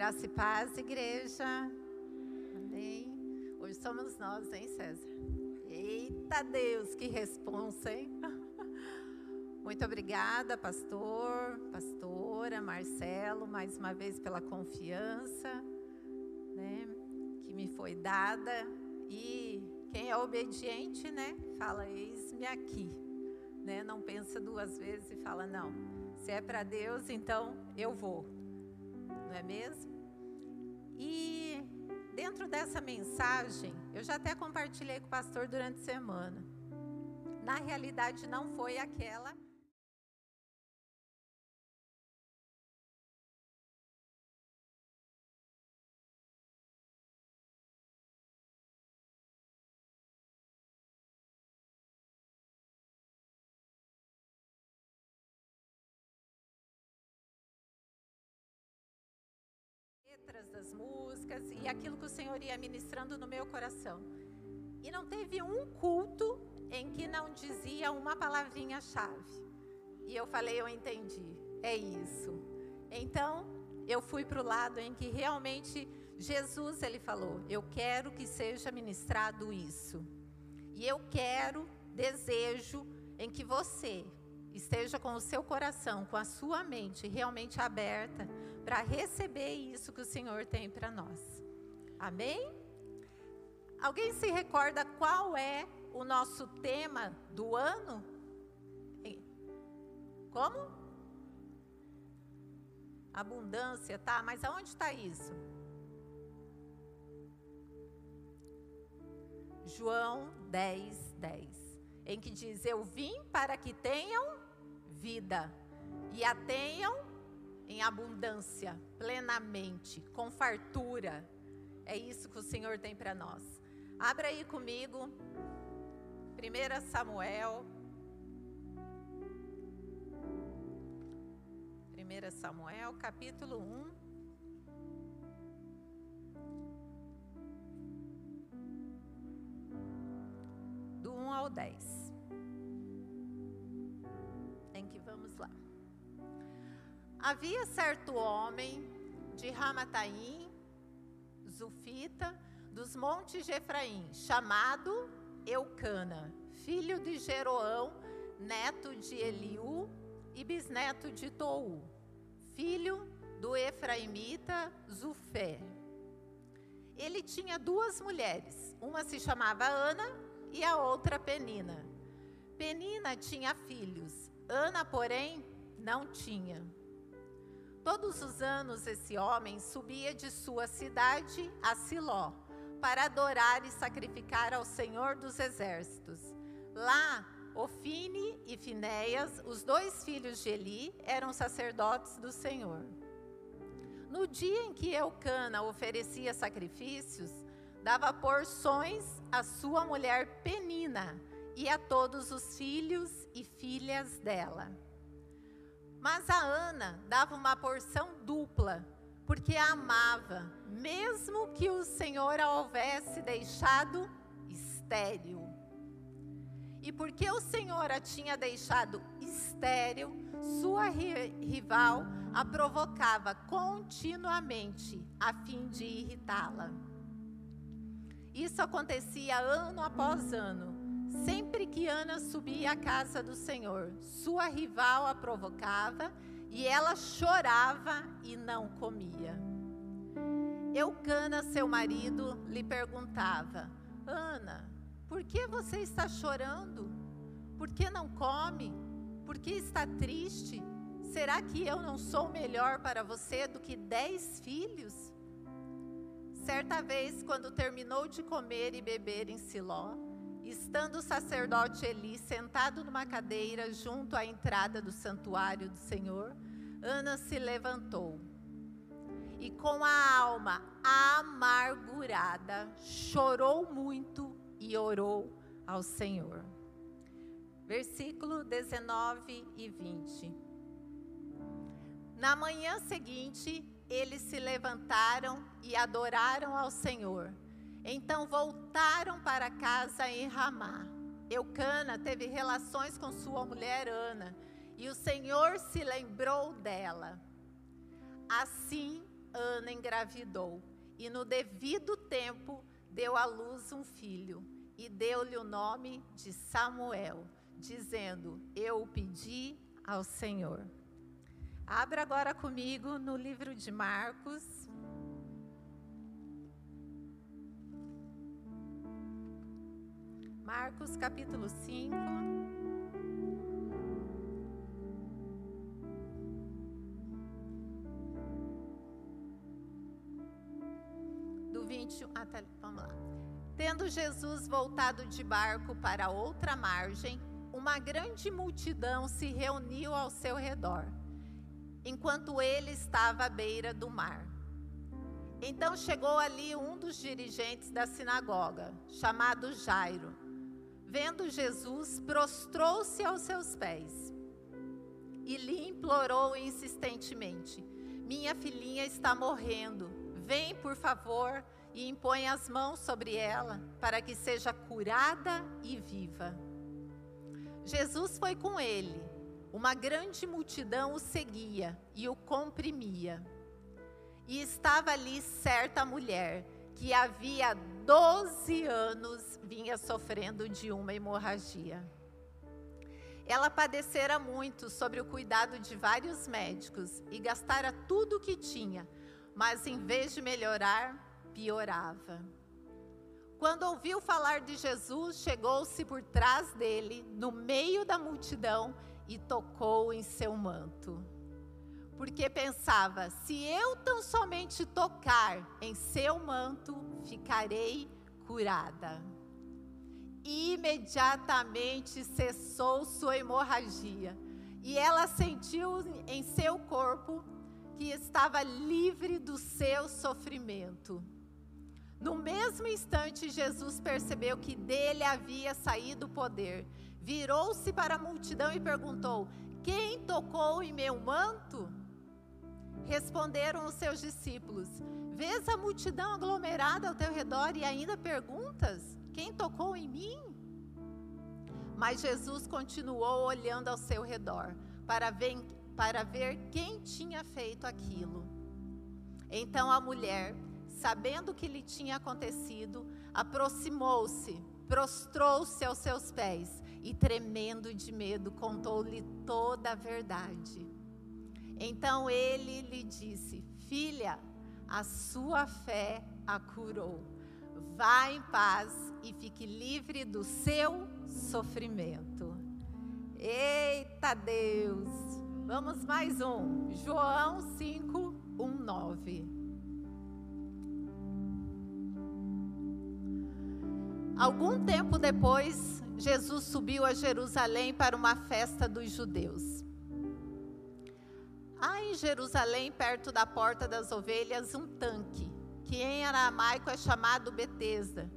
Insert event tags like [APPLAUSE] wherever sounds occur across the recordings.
Graça e paz, igreja. Amém. Hoje somos nós, hein, César? Eita Deus, que responsa, hein? [LAUGHS] Muito obrigada, pastor, pastora, Marcelo, mais uma vez pela confiança, né, que me foi dada. E quem é obediente, né, fala: Eis-me aqui, né? Não pensa duas vezes e fala: Não, se é para Deus, então eu vou, não é mesmo? E dentro dessa mensagem, eu já até compartilhei com o pastor durante a semana. Na realidade, não foi aquela letras das músicas e aquilo que o Senhor ia ministrando no meu coração. E não teve um culto em que não dizia uma palavrinha-chave. E eu falei, eu entendi, é isso. Então, eu fui para o lado em que realmente Jesus, ele falou, eu quero que seja ministrado isso. E eu quero, desejo em que você esteja com o seu coração, com a sua mente realmente aberta para receber isso que o Senhor tem para nós. Amém? Alguém se recorda qual é o nosso tema do ano? Como? Abundância, tá? Mas aonde está isso? João 10, 10. Em que diz: Eu vim para que tenham vida e a tenham em abundância, plenamente, com fartura. É isso que o Senhor tem para nós. Abra aí comigo, 1 Samuel. 1 Samuel, capítulo 1. Do 1 ao 10. Vamos lá. Havia certo homem de Ramataim, Zufita, dos montes de Efraim, chamado Eucana, filho de Jeroão, neto de Eliú e bisneto de Tou, filho do Efraimita Zufé. Ele tinha duas mulheres, uma se chamava Ana e a outra Penina. Penina tinha filhos, Ana, porém, não tinha. Todos os anos esse homem subia de sua cidade a Siló para adorar e sacrificar ao Senhor dos Exércitos. Lá, Ofine e Finéias, os dois filhos de Eli, eram sacerdotes do Senhor. No dia em que Eucana oferecia sacrifícios, dava porções à sua mulher Penina e a todos os filhos e filhas dela. Mas a Ana dava uma porção dupla, porque a amava, mesmo que o Senhor a houvesse deixado estéril. E porque o Senhor a tinha deixado estéril, sua rival a provocava continuamente a fim de irritá-la. Isso acontecia ano após ano Sempre que Ana subia à casa do Senhor, sua rival a provocava e ela chorava e não comia. Eucana, seu marido, lhe perguntava: Ana, por que você está chorando? Por que não come? Por que está triste? Será que eu não sou melhor para você do que dez filhos? Certa vez, quando terminou de comer e beber em Siló, Estando o sacerdote Eli sentado numa cadeira junto à entrada do santuário do Senhor, Ana se levantou e, com a alma amargurada, chorou muito e orou ao Senhor. Versículo 19 e 20. Na manhã seguinte, eles se levantaram e adoraram ao Senhor então voltaram para casa em Ramá. Eucana teve relações com sua mulher Ana, e o Senhor se lembrou dela. Assim, Ana engravidou e, no devido tempo, deu à luz um filho e deu-lhe o nome de Samuel, dizendo: Eu o pedi ao Senhor. Abra agora comigo no livro de Marcos. Marcos capítulo 5. Do 21 até. Vamos lá. Tendo Jesus voltado de barco para outra margem, uma grande multidão se reuniu ao seu redor, enquanto ele estava à beira do mar. Então chegou ali um dos dirigentes da sinagoga, chamado Jairo. Vendo Jesus, prostrou-se aos seus pés e lhe implorou insistentemente: Minha filhinha está morrendo. Vem, por favor, e impõe as mãos sobre ela, para que seja curada e viva. Jesus foi com ele. Uma grande multidão o seguia e o comprimia. E estava ali certa mulher que havia 12 anos vinha sofrendo de uma hemorragia. Ela padecera muito sobre o cuidado de vários médicos e gastara tudo o que tinha, mas em vez de melhorar, piorava. Quando ouviu falar de Jesus, chegou-se por trás dele, no meio da multidão, e tocou em seu manto. Porque pensava: se eu tão somente tocar em seu manto, ficarei curada. Imediatamente cessou sua hemorragia, e ela sentiu em seu corpo que estava livre do seu sofrimento. No mesmo instante, Jesus percebeu que dele havia saído o poder. Virou-se para a multidão e perguntou: Quem tocou em meu manto? Responderam os seus discípulos: Vês a multidão aglomerada ao teu redor e ainda perguntas: Quem tocou em mim? Mas Jesus continuou olhando ao seu redor para ver, para ver quem tinha feito aquilo. Então a mulher sabendo o que lhe tinha acontecido, aproximou-se, prostrou-se aos seus pés e, tremendo de medo, contou-lhe toda a verdade. Então ele lhe disse: Filha, a sua fé a curou. Vá em paz e fique livre do seu sofrimento. Eita Deus! Vamos mais um. João 5, 1, 9. Algum tempo depois, Jesus subiu a Jerusalém para uma festa dos judeus. Há em Jerusalém, perto da porta das ovelhas, um tanque, que em aramaico é chamado Betesda,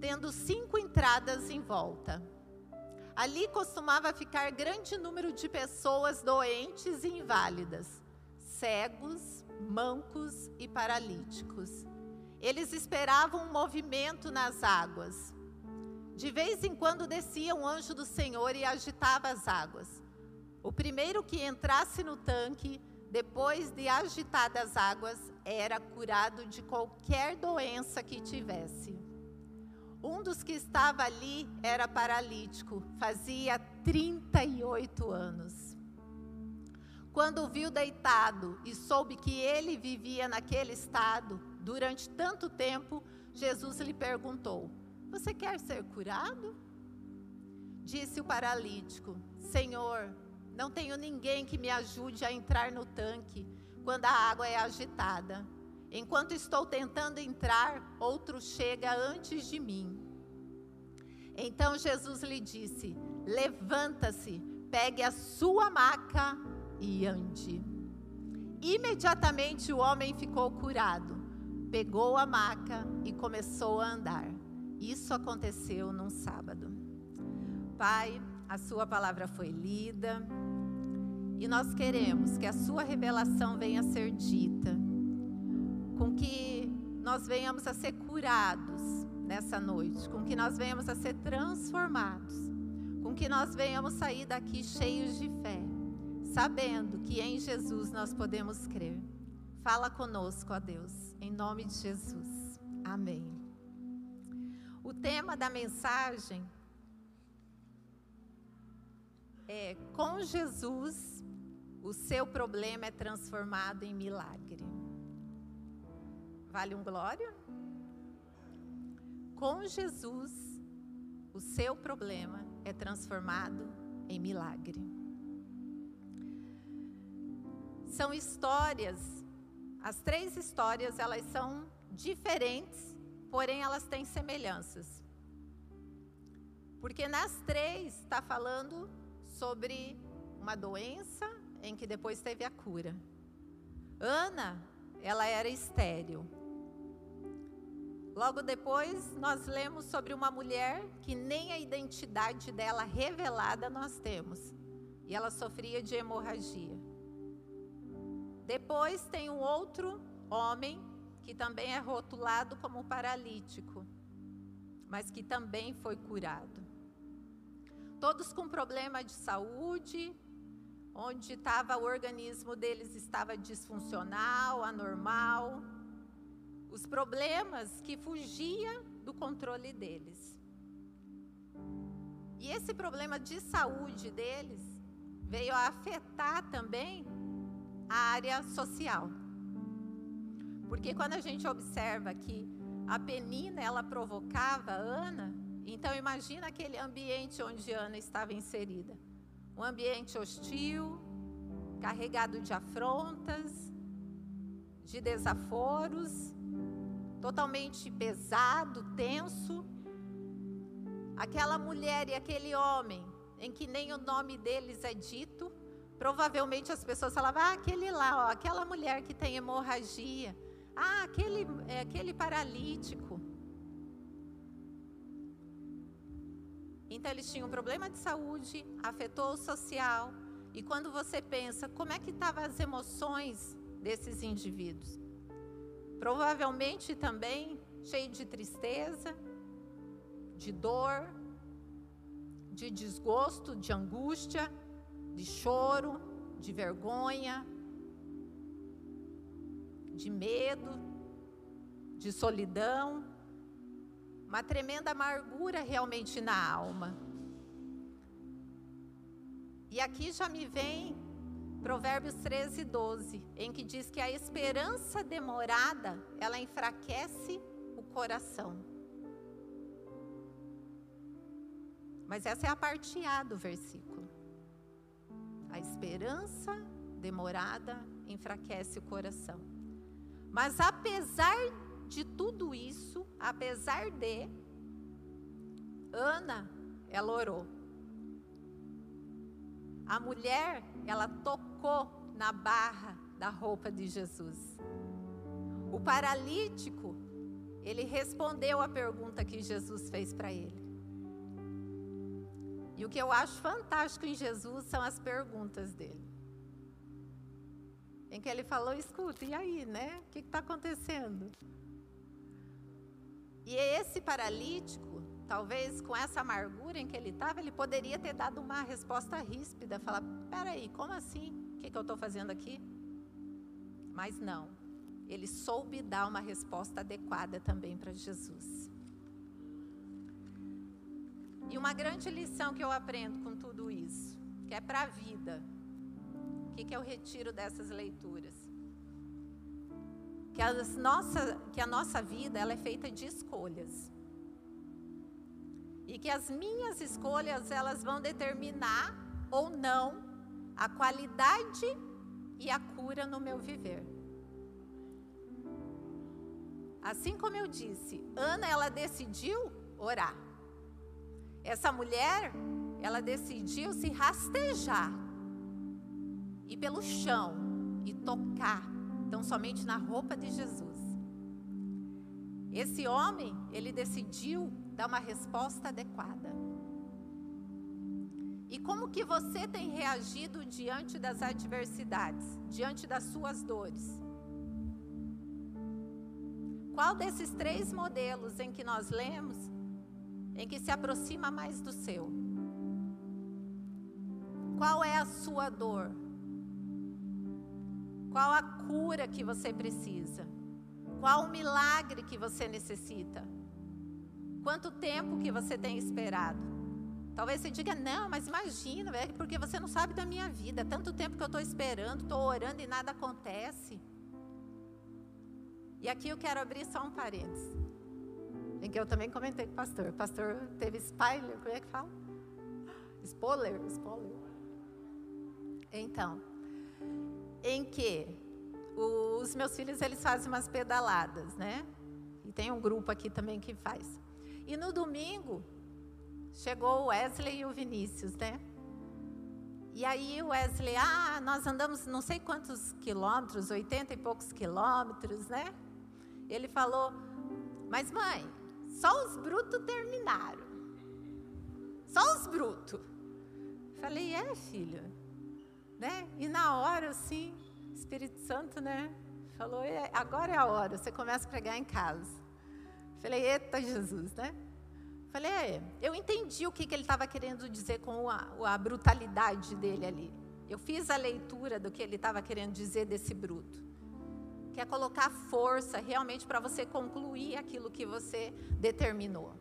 tendo cinco entradas em volta. Ali costumava ficar grande número de pessoas doentes e inválidas, cegos, mancos e paralíticos. Eles esperavam um movimento nas águas. De vez em quando descia um anjo do Senhor e agitava as águas. O primeiro que entrasse no tanque, depois de agitadas as águas, era curado de qualquer doença que tivesse. Um dos que estava ali era paralítico, fazia 38 anos. Quando o viu deitado e soube que ele vivia naquele estado, durante tanto tempo, Jesus lhe perguntou: Você quer ser curado? Disse o paralítico: Senhor, não tenho ninguém que me ajude a entrar no tanque quando a água é agitada. Enquanto estou tentando entrar, outro chega antes de mim. Então Jesus lhe disse: Levanta-se, pegue a sua maca e ande. Imediatamente o homem ficou curado pegou a maca e começou a andar. Isso aconteceu num sábado. Pai, a Sua palavra foi lida e nós queremos que a Sua revelação venha a ser dita, com que nós venhamos a ser curados nessa noite, com que nós venhamos a ser transformados, com que nós venhamos sair daqui cheios de fé, sabendo que em Jesus nós podemos crer. Fala conosco, ó Deus, em nome de Jesus. Amém. O tema da mensagem é: com Jesus, o seu problema é transformado em milagre. Vale um glória? Com Jesus, o seu problema é transformado em milagre. São histórias, as três histórias, elas são diferentes, porém elas têm semelhanças. Porque nas três está falando sobre uma doença em que depois teve a cura. Ana, ela era estéril. Logo depois, nós lemos sobre uma mulher que nem a identidade dela revelada nós temos. E ela sofria de hemorragia. Depois tem um outro homem que também é rotulado como paralítico, mas que também foi curado. Todos com problema de saúde, onde estava o organismo deles estava disfuncional, anormal, os problemas que fugia do controle deles. E esse problema de saúde deles veio a afetar também a área social. Porque quando a gente observa que a penina ela provocava Ana, então imagina aquele ambiente onde Ana estava inserida. Um ambiente hostil, carregado de afrontas, de desaforos, totalmente pesado, tenso. Aquela mulher e aquele homem, em que nem o nome deles é dito, provavelmente as pessoas falavam: ah, aquele lá, ó, aquela mulher que tem hemorragia, ah, aquele, é, aquele paralítico. Então eles tinham um problema de saúde, afetou o social. E quando você pensa, como é que estavam as emoções desses indivíduos? Provavelmente também cheio de tristeza, de dor, de desgosto, de angústia, de choro, de vergonha, de medo, de solidão, uma tremenda amargura realmente na alma. E aqui já me vem Provérbios 13, 12, em que diz que a esperança demorada, ela enfraquece o coração. Mas essa é a parte A do versículo. A esperança demorada enfraquece o coração. Mas apesar de tudo isso, apesar de, Ana, ela orou. A mulher, ela tocou na barra da roupa de Jesus. O paralítico, ele respondeu a pergunta que Jesus fez para ele. E o que eu acho fantástico em Jesus são as perguntas dele. Em que ele falou: escuta, e aí, né? O que está acontecendo? E esse paralítico, talvez com essa amargura em que ele estava, ele poderia ter dado uma resposta ríspida, falar: peraí, como assim? O que, que eu estou fazendo aqui? Mas não, ele soube dar uma resposta adequada também para Jesus. E uma grande lição que eu aprendo com tudo isso, que é para a vida. O que, que eu retiro dessas leituras? Que, as nossa, que a nossa vida ela é feita de escolhas e que as minhas escolhas elas vão determinar ou não a qualidade e a cura no meu viver. Assim como eu disse, Ana ela decidiu orar. Essa mulher, ela decidiu se rastejar ir pelo chão e tocar, então somente na roupa de Jesus. Esse homem, ele decidiu dar uma resposta adequada. E como que você tem reagido diante das adversidades, diante das suas dores? Qual desses três modelos em que nós lemos, em que se aproxima mais do seu? Qual é a sua dor? Qual a cura que você precisa? Qual o milagre que você necessita? Quanto tempo que você tem esperado? Talvez você diga, não, mas imagina, é porque você não sabe da minha vida. Tanto tempo que eu estou esperando, estou orando e nada acontece. E aqui eu quero abrir só um parênteses. Em que eu também comentei com o pastor. O pastor teve spoiler, como é que fala? Spoiler, spoiler. Então, em que os meus filhos eles fazem umas pedaladas, né? E tem um grupo aqui também que faz. E no domingo chegou o Wesley e o Vinícius, né? E aí o Wesley, ah, nós andamos não sei quantos quilômetros, 80 e poucos quilômetros, né? Ele falou, mas mãe, só os brutos terminaram. Só os brutos. Falei, é filho. Né? E na hora, assim, Espírito Santo, né? Falou, é, agora é a hora, você começa a pregar em casa. Falei, eita Jesus, né? Falei, é, eu entendi o que, que ele estava querendo dizer com a, a brutalidade dele ali. Eu fiz a leitura do que ele estava querendo dizer desse bruto que é colocar força realmente para você concluir aquilo que você determinou.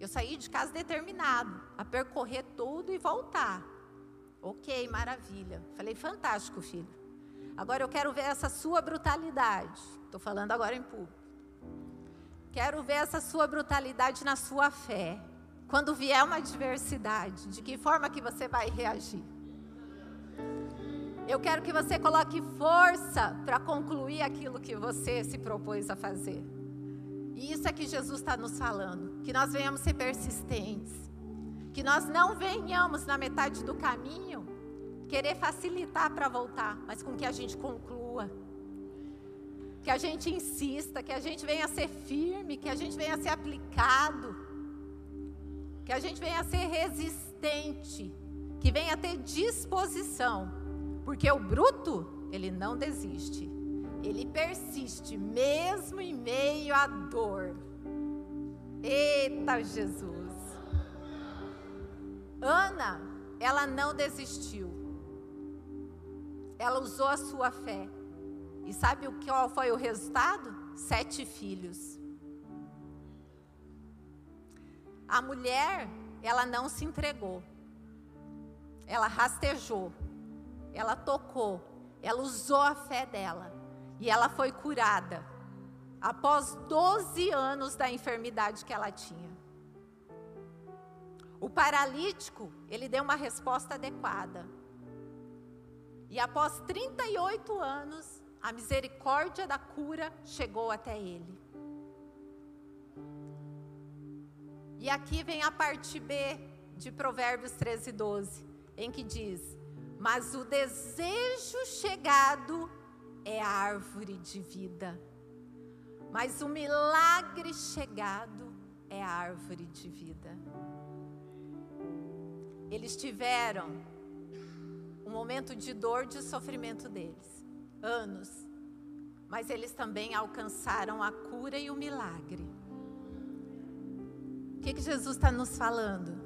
Eu saí de casa determinado a percorrer tudo e voltar. Ok, maravilha. Falei, fantástico, filho. Agora eu quero ver essa sua brutalidade. Estou falando agora em público. Quero ver essa sua brutalidade na sua fé. Quando vier uma adversidade, de que forma que você vai reagir? Eu quero que você coloque força para concluir aquilo que você se propôs a fazer. E isso é que Jesus está nos falando: que nós venhamos ser persistentes, que nós não venhamos na metade do caminho querer facilitar para voltar, mas com que a gente conclua, que a gente insista, que a gente venha ser firme, que a gente venha ser aplicado, que a gente venha ser resistente, que venha ter disposição porque o bruto, ele não desiste. Ele persiste, mesmo em meio à dor. Eita Jesus! Ana, ela não desistiu. Ela usou a sua fé. E sabe qual foi o resultado? Sete filhos. A mulher, ela não se entregou. Ela rastejou ela tocou, ela usou a fé dela e ela foi curada após 12 anos da enfermidade que ela tinha. O paralítico, ele deu uma resposta adequada. E após 38 anos, a misericórdia da cura chegou até ele. E aqui vem a parte B de Provérbios 13, 12, em que diz: mas o desejo chegado é a árvore de vida. Mas o milagre chegado é a árvore de vida. Eles tiveram um momento de dor, de sofrimento deles, anos, mas eles também alcançaram a cura e o milagre. O que, que Jesus está nos falando?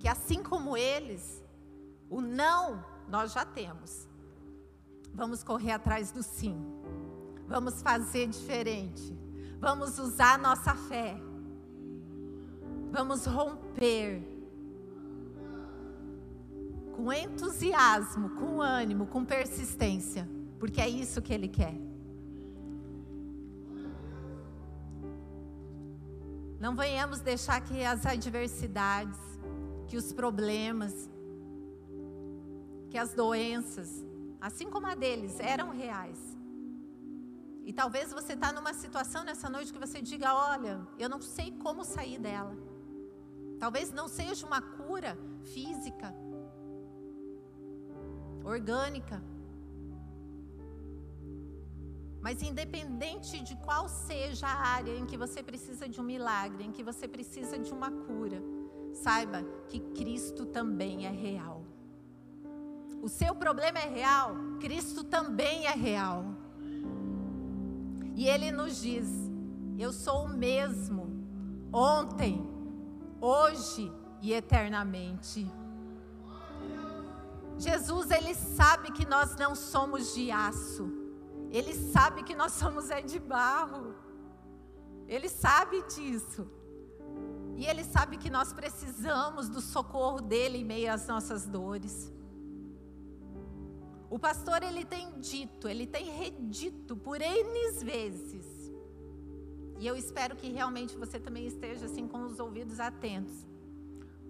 Que assim como eles, o não nós já temos. Vamos correr atrás do sim. Vamos fazer diferente. Vamos usar nossa fé. Vamos romper com entusiasmo, com ânimo, com persistência, porque é isso que Ele quer. Não venhamos deixar que as adversidades, que os problemas, que as doenças, assim como a deles, eram reais. E talvez você está numa situação nessa noite que você diga: olha, eu não sei como sair dela. Talvez não seja uma cura física, orgânica. Mas independente de qual seja a área em que você precisa de um milagre, em que você precisa de uma cura, saiba que Cristo também é real. O seu problema é real, Cristo também é real. E Ele nos diz: Eu sou o mesmo, ontem, hoje e eternamente. Jesus, ele sabe que nós não somos de aço. Ele sabe que nós somos é de barro. Ele sabe disso. E ele sabe que nós precisamos do socorro dele em meio às nossas dores. O pastor ele tem dito, ele tem redito por N vezes. E eu espero que realmente você também esteja assim com os ouvidos atentos.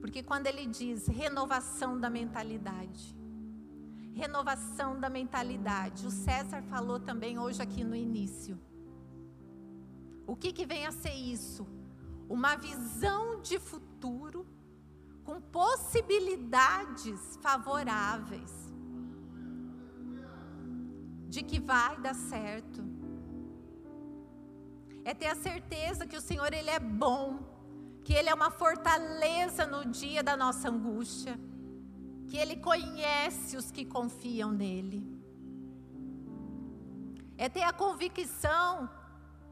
Porque quando ele diz renovação da mentalidade, renovação da mentalidade. O César falou também hoje aqui no início. O que, que vem a ser isso? Uma visão de futuro com possibilidades favoráveis de que vai dar certo. É ter a certeza que o Senhor ele é bom, que ele é uma fortaleza no dia da nossa angústia que Ele conhece os que confiam nele. É ter a convicção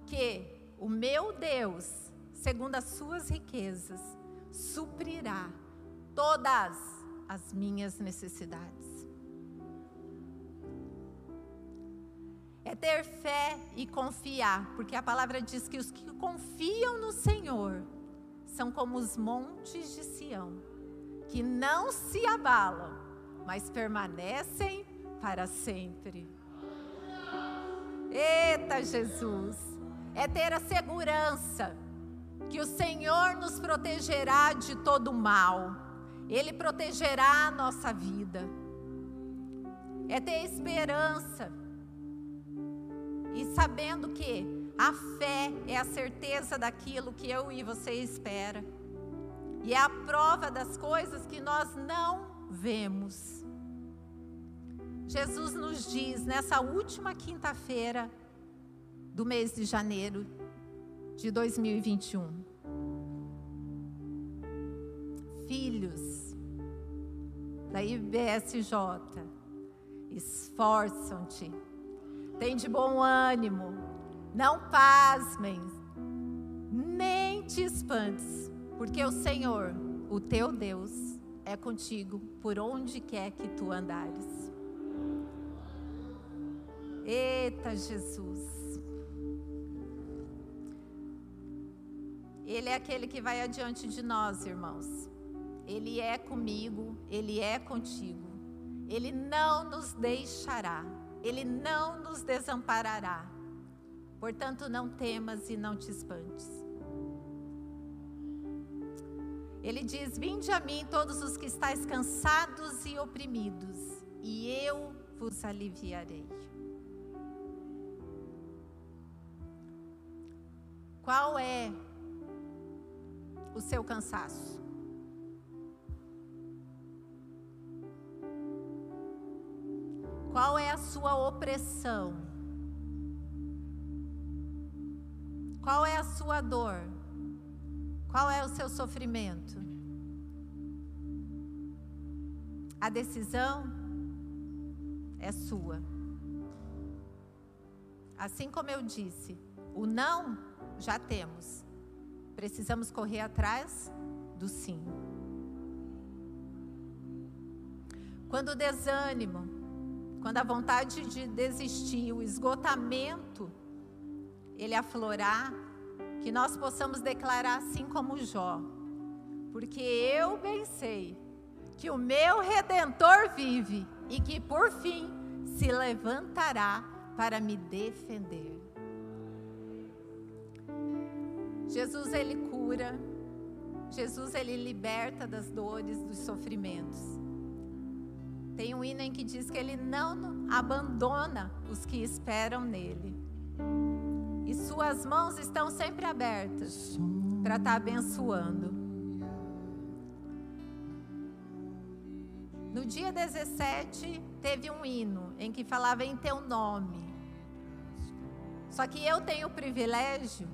que o meu Deus, segundo as suas riquezas, suprirá todas as minhas necessidades. É ter fé e confiar, porque a palavra diz que os que confiam no Senhor são como os montes de Sião que não se abalam, mas permanecem para sempre. Eita Jesus! É ter a segurança que o Senhor nos protegerá de todo mal, Ele protegerá a nossa vida. É ter esperança e sabendo que a fé é a certeza daquilo que eu e você espera. E é a prova das coisas que nós não vemos. Jesus nos diz nessa última quinta-feira do mês de janeiro de 2021. Filhos da IBSJ, esforçam-te, tem de bom ânimo, não pasmem, nem te espantes porque o Senhor, o teu Deus, é contigo por onde quer que tu andares. Eita Jesus. Ele é aquele que vai adiante de nós, irmãos. Ele é comigo, ele é contigo. Ele não nos deixará, ele não nos desamparará. Portanto, não temas e não te espantes. Ele diz: Vinde a mim todos os que estáis cansados e oprimidos, e eu vos aliviarei. Qual é o seu cansaço? Qual é a sua opressão? Qual é a sua dor? Qual é o seu sofrimento? A decisão é sua. Assim como eu disse, o não já temos. Precisamos correr atrás do sim. Quando o desânimo, quando a vontade de desistir, o esgotamento, ele aflorar, que nós possamos declarar assim como Jó, porque eu bem sei que o meu redentor vive e que por fim se levantará para me defender. Jesus ele cura, Jesus ele liberta das dores, dos sofrimentos. Tem um hino em que diz que ele não abandona os que esperam nele e suas mãos estão sempre abertas para estar tá abençoando. No dia 17, teve um hino em que falava em teu nome. Só que eu tenho o privilégio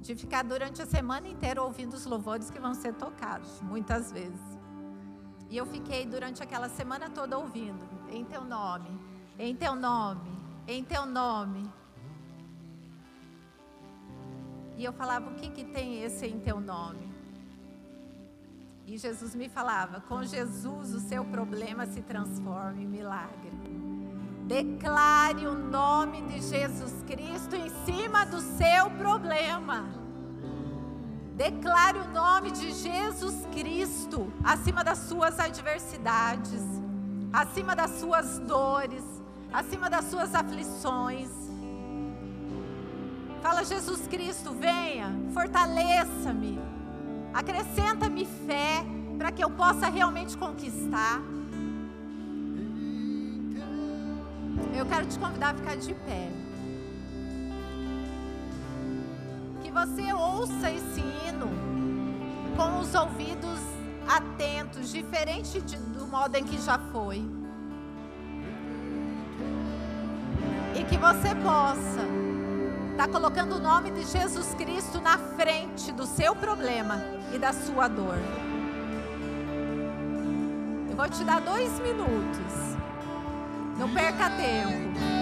de ficar durante a semana inteira ouvindo os louvores que vão ser tocados, muitas vezes. E eu fiquei durante aquela semana toda ouvindo, em teu nome, em teu nome, em teu nome. E eu falava: o que, que tem esse em teu nome? E Jesus me falava: com Jesus o seu problema se transforma em milagre. Declare o nome de Jesus Cristo em cima do seu problema. Declare o nome de Jesus Cristo acima das suas adversidades, acima das suas dores, acima das suas aflições. Fala, Jesus Cristo, venha, fortaleça-me, acrescenta-me fé para que eu possa realmente conquistar. Eu quero te convidar a ficar de pé. Que você ouça esse hino com os ouvidos atentos, diferente de, do modo em que já foi. E que você possa estar tá colocando o nome de Jesus Cristo na frente do seu problema e da sua dor. Eu vou te dar dois minutos. Não perca tempo.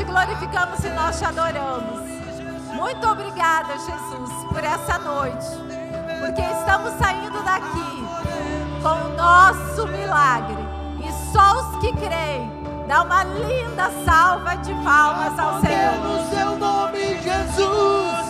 te glorificamos e nós te adoramos. Muito obrigada, Jesus, por essa noite. Porque estamos saindo daqui com o nosso milagre. E só os que creem, dá uma linda salva de palmas ao Senhor. Seu nome, Jesus.